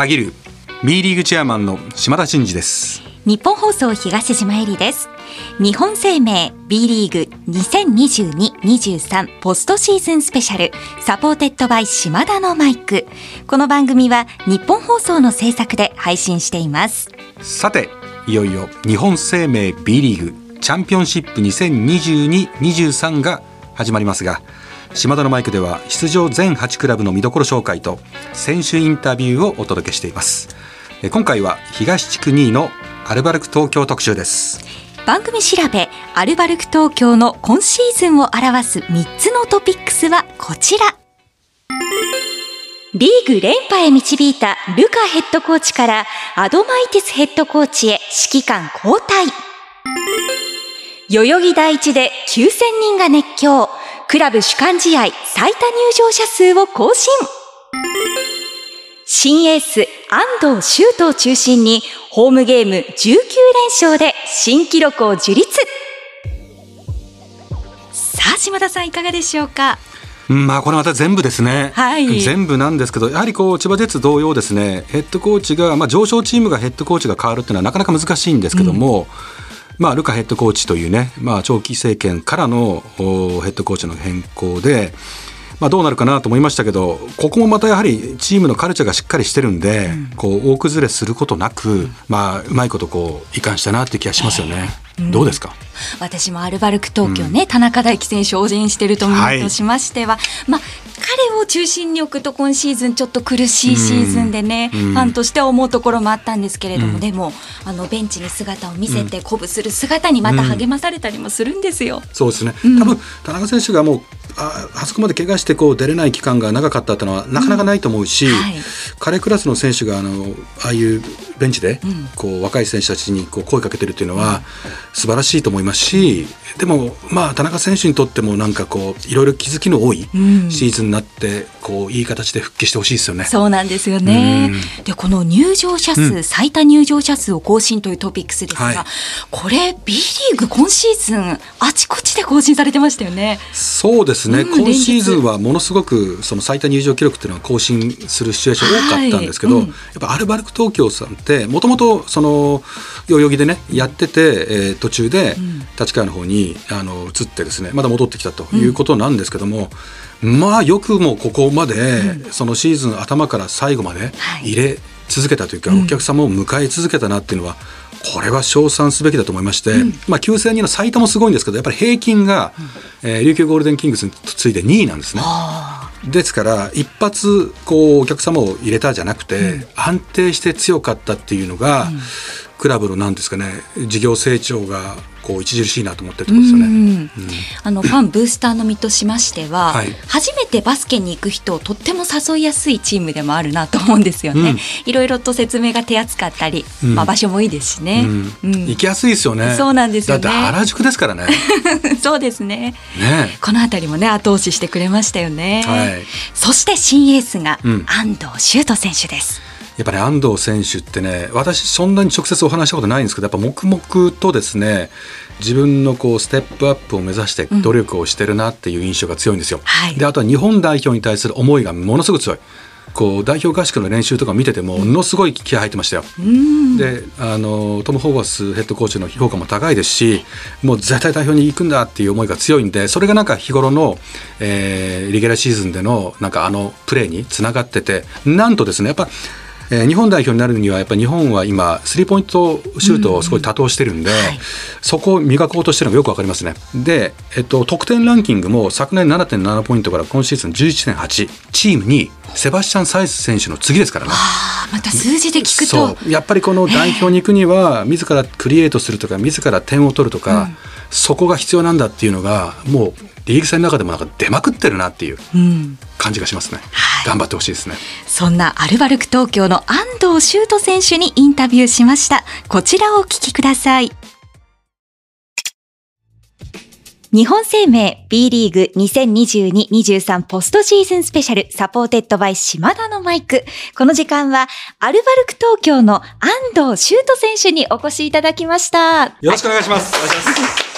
たぎる B リーグチェアマンの島田真二です。ニッポン放送東島えりです。日本生命 B リーグ2022-23ポストシーズンスペシャル supported by 島田のマイク。この番組はニッポン放送の制作で配信しています。さていよいよ日本生命 B リーグチャンピオンシップ2022-23が始まりますが島田のマイクでは出場全8クラブの見どころ紹介と選手インタビューをお届けしています。今回は東地区2位のアルバルク東京特集です。番組調べアルバルク東京の今シーズンを表す3つのトピックスはこちら。リーグ連覇へ導いたルカヘッドコーチからアドマイティスヘッドコーチへ指揮官交代。代々木第一で9000人が熱狂。クラブ主管試合最多入場者数を更新。新エース安藤修斗を中心にホームゲーム19連勝で新記録を樹立。さあ島田さんいかがでしょうか？まあこれまた全部ですね、はい、全部なんですけどやはりこう千葉ジェッツ同様ですねヘッドコーチが、まあ、上昇チームがヘッドコーチが変わるっていうのはなかなか難しいんですけども、うんまあ、ルカヘッドコーチというね、まあ、長期政権からのヘッドコーチの変更で、まあ、どうなるかなと思いましたけどここもまたやはりチームのカルチャーがしっかりしてるんで、うん、こう大崩れすることなく、まあ、うまいことこう移管したなっていう気がしますよね。えー、どうですか？私もアルバルク東京ね、うん、田中大輝選手を応援しているとしましては、はい、まあ彼を中心に置くと今シーズンちょっと苦しいシーズンでね、うん、ファンとしては思うところもあったんですけれども、うん、でもあのベンチに姿を見せて鼓舞する姿にまた励まされたりもするんですよ。そうですね、多分田中選手がもうああそこまで怪我してこう出れない期間が長かったっていうのはなかなかないと思うし、うん。はい、彼クラスの選手があのああいうベンチでこう若い選手たちにこう声かけてるっていうのは素晴らしいと思いますしでもまあ田中選手にとってもなんかこういろいろ気づきの多いシーズンになってこういい形で復帰してほしいですよね。そうなんですよね。でこの入場者数、うん、最多入場者数を更新というトピックスですが、はい、これ B リーグ今シーズンあちこちで更新されてましたよね。そうですね。うん、今シーズンはものすごくその最多入場記録っていうのは更新するシチュエーション多かったんですけど、はい。うん、やっぱアルバルク東京さんってもともとその代々木でねやってて、えー、途中で立川の方にあの移ってですねまだ戻ってきたということなんですけども、うん、まあよくもここまで、うん、そのシーズン頭から最後まで入れ続けたというか、はい、お客様を迎え続けたなっていうのは、これは称賛すべきだと思いまして、うん、まあ、9000人の最多もすごいんですけどやっぱり平均が、うん、えー、琉球ゴールデンキングスに次いで2位なんですね。ですから一発こうお客様を入れたじゃなくて、うん、安定して強かったっていうのが、クラブのなんですかね事業成長がこう著しいなと思ってるところですよね、うん、あのファンブースターの身としましては、はい、初めてバスケに行く人をとっても誘いやすいチームでもあるなと思うんですよね、うん、いろいろと説明が手厚かったり、うん、まあ場所もいいですしね、行きやすいですよね。そうなんですよね。だって原宿ですからね。そうですね。ね。この辺りもね後押ししてくれましたよね、はい、そして新エースが安藤修斗選手です、やっぱり安藤選手ってね私そんなに直接お話したことないんですけどやっぱ黙々とですね自分のこうステップアップを目指して努力をしてるなっていう印象が強いんですよ。うんはい、であとは日本代表に対する思いがものすごく強い。こう代表合宿の練習とか見ててもものすごい気合入ってましたよ。うん、であのトム・ホーバスヘッドコーチの評価も高いですしもう絶対代表に行くんだっていう思いが強いんでそれがなんか日頃の、えー、リゲラシーズンでのなんかあのプレーにつながっててなんとですねやっぱえー、日本代表になるにはやっぱり日本は今スリーポイントシュートをすごい多投してるんで、うんはい、そこを磨こうとしてるのがよくわかりますね。で、えっと、得点ランキングも昨年7.7ポイントから今シーズン11.8チームにセバスチャン・サイス選手の次ですからね。また数字で聞くと。やっぱりこの代表に行くには自らクリエイトするとか自ら点を取るとか、うん、そこが必要なんだっていうのがもうリーグ戦の中でもなんか出まくってるなっていう感じがしますね、うんはい、頑張ってほしいですね。そんなアルバルク東京の安藤修斗選手にインタビューしました。こちらをお聞きください。日本生命 B リーグ2022-23ポストシーズンスペシャル supported by 島田のマイク。この時間はアルバルク東京の安藤周人選手にお越しいただきました。よろしくお願いします。い、い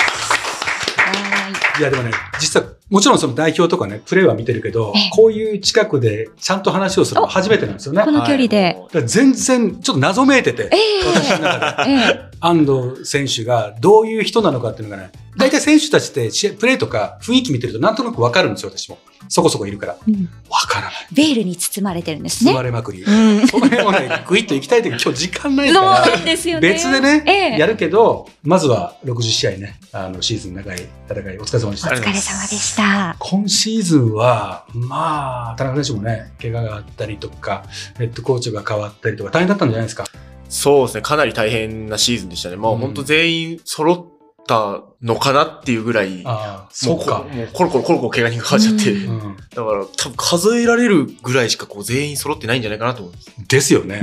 やでもね実はもちろんその代表とかね、プレーは見てるけど、こういう近くでちゃんと話をするの初めてなんですよね。この距離で。全然ちょっと謎めいてて、えー、私の中で。えー、安藤選手がどういう人なのかっていうのがね、大体選手たちってプレーとか雰囲気見てるとなんとなくわかるんですよ、私も。そこそこいるから。わ、うん、からない。ベールに包まれてるんですね。包まれまくり。うん、その辺をね、ぐいっと行きたいとき今日時間ないから。そうですよね。別でね、ええ、やるけど、まずは60試合ね、あの、シーズン長い戦い、お疲れ様でした。お疲れ様でした。今シーズンは、まあ、田中選手もね、怪我があったりとか、ヘッドコーチが変わったりとか、大変だったんじゃないですか。そうですね。かなり大変なシーズンでしたね。まあ、うん、本当全員揃ったのかなっていうぐらい、あそうか。もうコロコロコロコロ怪我人がかかっちゃって、うん、だから多分数えられるぐらいしかこう全員揃ってないんじゃないかなと思います。ですよね。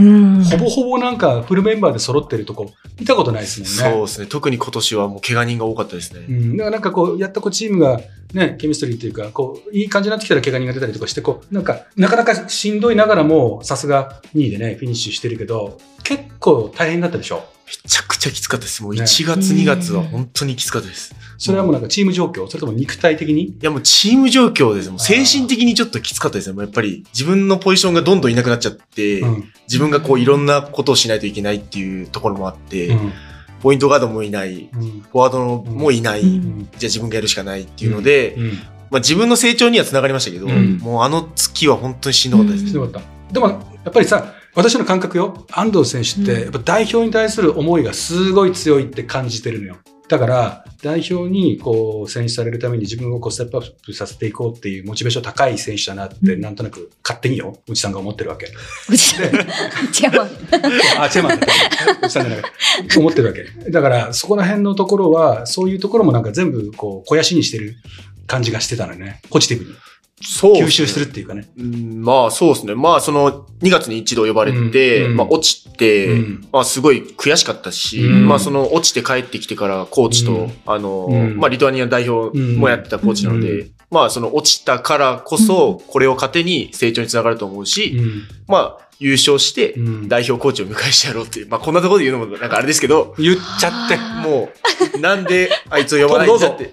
ほぼほぼなんかフルメンバーで揃ってるとこ見たことないですね。そうですね。特に今年はもう怪我人が多かったですね。うん、だからなんかこう、やったこうチームがね、ケミストリーっていうか、こう、いい感じになってきたら怪我人が出たりとかして、こう、なんか、なかなかしんどいながらも、さすが2位でね、フィニッシュしてるけど、結構大変だったでしょめちゃくちゃきつかったです。もう1月、2月は本当にきつかったです。それはもうなんかチーム状況それとも肉体的に？いやもうチーム状況です。もう精神的にちょっときつかったですね。もうやっぱり自分のポジションがどんどんいなくなっちゃって、うん、自分がこういろんなことをしないといけないっていうところもあって、うん、ポイントガードもいない、うん、フォワードもいない、じゃあ自分がやるしかないっていうので、まあ自分の成長にはつながりましたけど、もうあの月は本当にしんどかったです。しんどかった。でもやっぱりさ、私の感覚よ安藤選手ってやっぱ代表に対する思いがすごい強いって感じてるのよ。だから代表にこう選出されるために自分をこうステップアップさせていこうっていうモチベーション高い選手だなってなんとなく勝手によ内さんが思ってるわけ。内さんチェアマン。あチェアマン内さんじゃない思ってるわけ。だからそこら辺のところはそういうところもなんか全部こう肥やしにしてる感じがしてたのねポジティブに。そう、ね、吸収するっていうかね。うん、まあそうですね。まあその2月に一度呼ばれて、うん、まあ落ちて、うん、まあすごい悔しかったし、うん、まあその落ちて帰ってきてからコーチと、あの、まあリトアニア代表もやってたコーチなので、まあその落ちたからこそ、これを糧に成長につながると思うし、まあ優勝して、代表コーチを迎えしてやろうっていう、まあこんなところで言うのもなんかあれですけど、言っちゃって、もう、なんであいつを呼ばないんだって。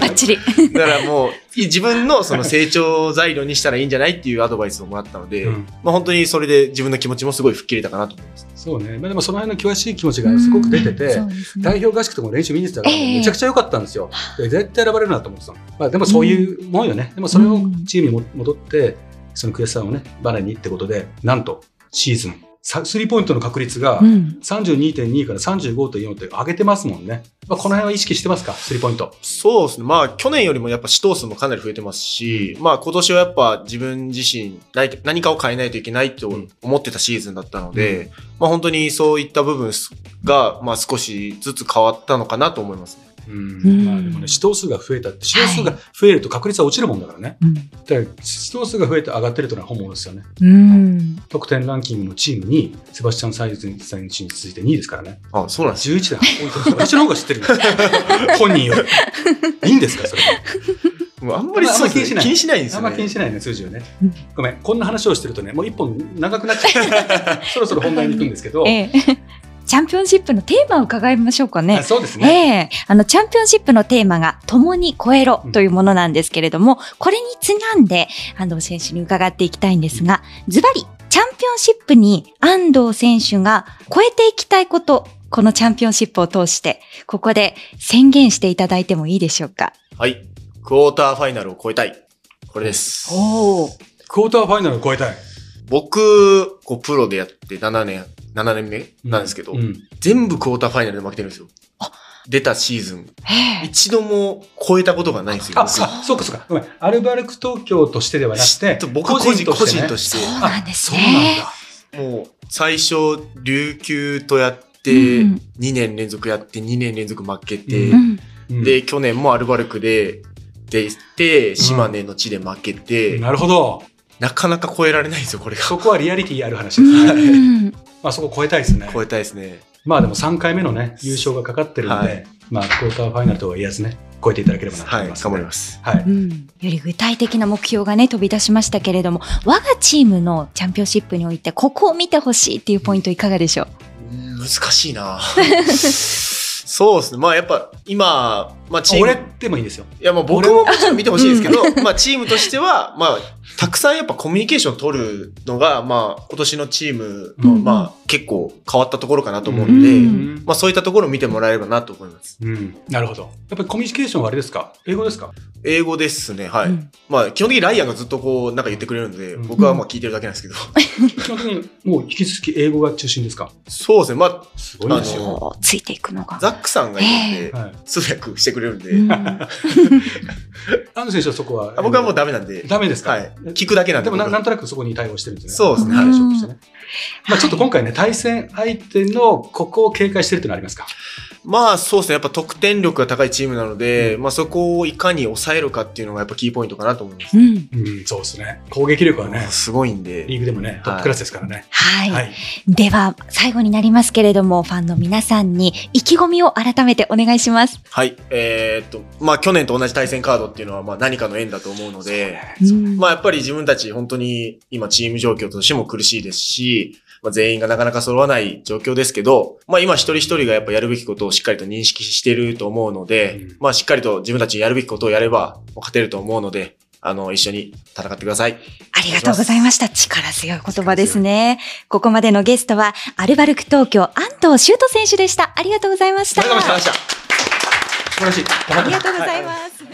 バッチリ。だからもう、自分のその成長材料にしたらいいんじゃないっていうアドバイスをもらったので、うん、まあ本当にそれで自分の気持ちもすごい吹っ切れたかなと思います。そうね。まあでもその辺の険しい気持ちがすごく出てて、ね、代表合宿とかも練習見に行ってたから、めちゃくちゃ良かったんですよ。えー、絶対選ばれるなと思ってたまあでもそういうもんよね。でもそれをチームに戻って、その悔しさをね、バネにってことで、なんと、シーズン、スリーポイントの確率が32.2から35.4って上げてますもんね。まあ、この辺は意識してますか？スリーポイント。そうですね。まあ、去年よりもやっぱ死闘数もかなり増えてますし、まあ、今年はやっぱ自分自身何かを変えないといけないと思ってたシーズンだったので、うん、まあ、本当にそういった部分が、まあ、少しずつ変わったのかなと思いますね。うん、まあでもね、指導数が増えたって、指導数が増えると確率は落ちるもんだからね。はい、だから指導数が増えて上がってるというのは本物ですよね。うん、得点ランキングのチームに、セバスチャン・サイズ選手に続いて2位ですからね。あそうなんです11だ。私の方が知ってる 本人より。いいんですか、それもうあんまり気にしない。気にしないんですよ、ね。あんま気にしないね、数字をね。ごめん、こんな話をしてるとね、もう一本長くなっちゃう。そろそろ本題に行くんですけど、ええチャンピオンシップのテーマを伺いましょうかね。そうですね。ええー、あの、チャンピオンシップのテーマが、共に超えろというものなんですけれども、うん、これにちなんで、安藤選手に伺っていきたいんですが、ズバリ、チャンピオンシップに安藤選手が超えていきたいこと、このチャンピオンシップを通して、ここで宣言していただいてもいいでしょうか？はい。クォーターファイナルを超えたい。これです。おお。クォーターファイナルを超えたい。僕、こう、プロでやって7年7年目なんですけど、うん、全部クォーターファイナルで負けてるんですよ。出たシーズン。一度も超えたことがないんですよ。あ、そうかそうか。ごめん。アルバルク東京としてではなくて、僕個人として、ね、個人として。そうなんですね。そうなんだ。もう、最初、琉球とやって、2年連続やって、2年連続負けて、うん、で、去年もアルバルクで出て、島根の地で負けて、うん、なるほど。なかなか超えられないんですよ、これが。そこはリアリティある話ですね。まあそこ超えたいですね。超えたいですね。まあでも3回目のね、優勝がかかってるんで、はい、まあクォーターファイナルとは言えずね、超えていただければなと思います、ね、はい、頑張ります。はい、うん。より具体的な目標がね、飛び出しましたけれども、我がチームのチャンピオンシップにおいて、ここを見てほしいっていうポイントいかがでしょう？難しいな そうですね。まあやっぱ今、まあチーム。俺でもいいんですよ。いやもう僕ももちろん見てほしいですけど、まあチームとしては、まあたくさんやっぱコミュニケーションを取るのが、まあ今年のチームの、まあ結構変わったところかなと思うので、まあそういったところを見てもらえればなと思います。うん。なるほど。やっぱりコミュニケーションはあれですか？英語ですか？英語ですね。はい。まあ基本的にライアンがずっとこうなんか言ってくれるので、僕はまあ聞いてるだけなんですけど。基本的にもう引き続き英語が中心ですか？そうですね。まあ、すごいですよ。ついていくのが。ザックさんがいるんで、通訳してくれるんで。安藤選手はそこは？僕はもうダメなんで。ダメですか？はい。聞くだけなんで。でもなんとなくそこに対応してるんですね。そうですね。はい。まあちょっと今回ね、対戦相手のここを警戒してるってのありますか？まあそうですね。やっぱ得点力が高いチームなので、うん、まあそこをいかに抑えるかっていうのがやっぱキーポイントかなと思います。うん、うん、そうですね。攻撃力はね、すごいんで。リーグでもね、トップクラスですからね。はい。はい、では、最後になりますけれども、ファンの皆さんに意気込みを改めてお願いします。はい。えー、っと、まあ去年と同じ対戦カードっていうのはまあ何かの縁だと思うので、まあやっぱり自分たち本当に今チーム状況としても苦しいですし、まあ、全員がなかなか揃わない状況ですけど、まあ今一人一人がやっぱやるべきことをしっかりと認識していると思うので、うん、まあしっかりと自分たちにやるべきことをやれば勝てると思うので、あの、一緒に戦ってください。ありがとうございました。力強い言葉ですね。ここまでのゲストは、アルバルク東京、安藤修斗選手でした。ありがとうございました。ありがとうございました。素晴らしい。ありがとうございます。はい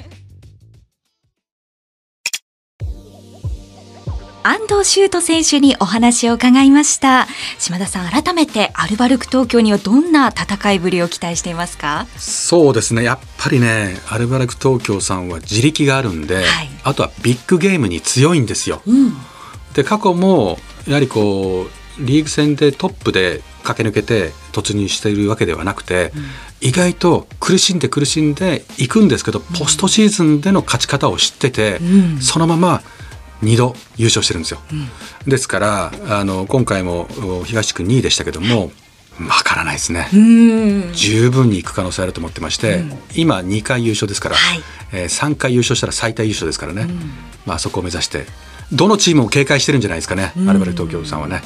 安藤修斗選手にお話を伺いました。島田さん改めてアルバルク東京にはどんな戦いぶりを期待していますか？そうですね。やっぱりねアルバルク東京さんは自力があるんで、はい、あとはビッグゲームに強いんですよ、うん、で過去もやはりこうリーグ戦でトップで駆け抜けて突入しているわけではなくて、うん、意外と苦しんで苦しんでいくんですけど、ポストシーズンでの勝ち方を知ってて、うん、そのまま2度優勝してるんですよ、うん、ですからあの今回も東区2位でしたけども分からないですね。十分にいく可能性あると思ってまして、うん、今2回優勝ですから、はい、えー、3回優勝したら最多優勝ですからね、うん、まあ、そこを目指してどのチームも警戒してるんじゃないですかね、アルバル東京さんはね。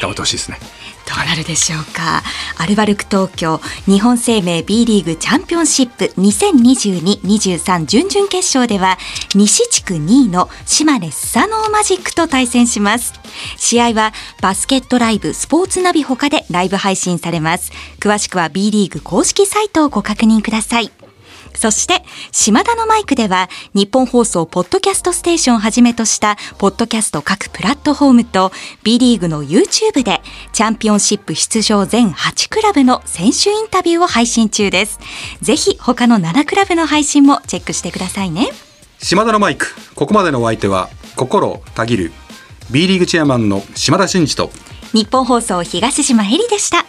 頑張ってほしいですね。どうなるでしょうか、アルバルク東京日本生命 B リーグチャンピオンシップ2022-23準々決勝では西地区2位の島根スサノーマジックと対戦します。試合はバスケットライブスポーツナビほかでライブ配信されます。詳しくは B リーグ公式サイトをご確認ください。そして、島田のマイクでは、日本放送ポッドキャストステーションをはじめとした、ポッドキャスト各プラットフォームと、B リーグの YouTube で、チャンピオンシップ出場全8クラブの選手インタビューを配信中です。ぜひ、他の7クラブの配信もチェックしてくださいね。島田のマイク、ここまでのお相手は、心たぎる、B リーグチェアマンの島田真二と、日本放送東島ヘリでした。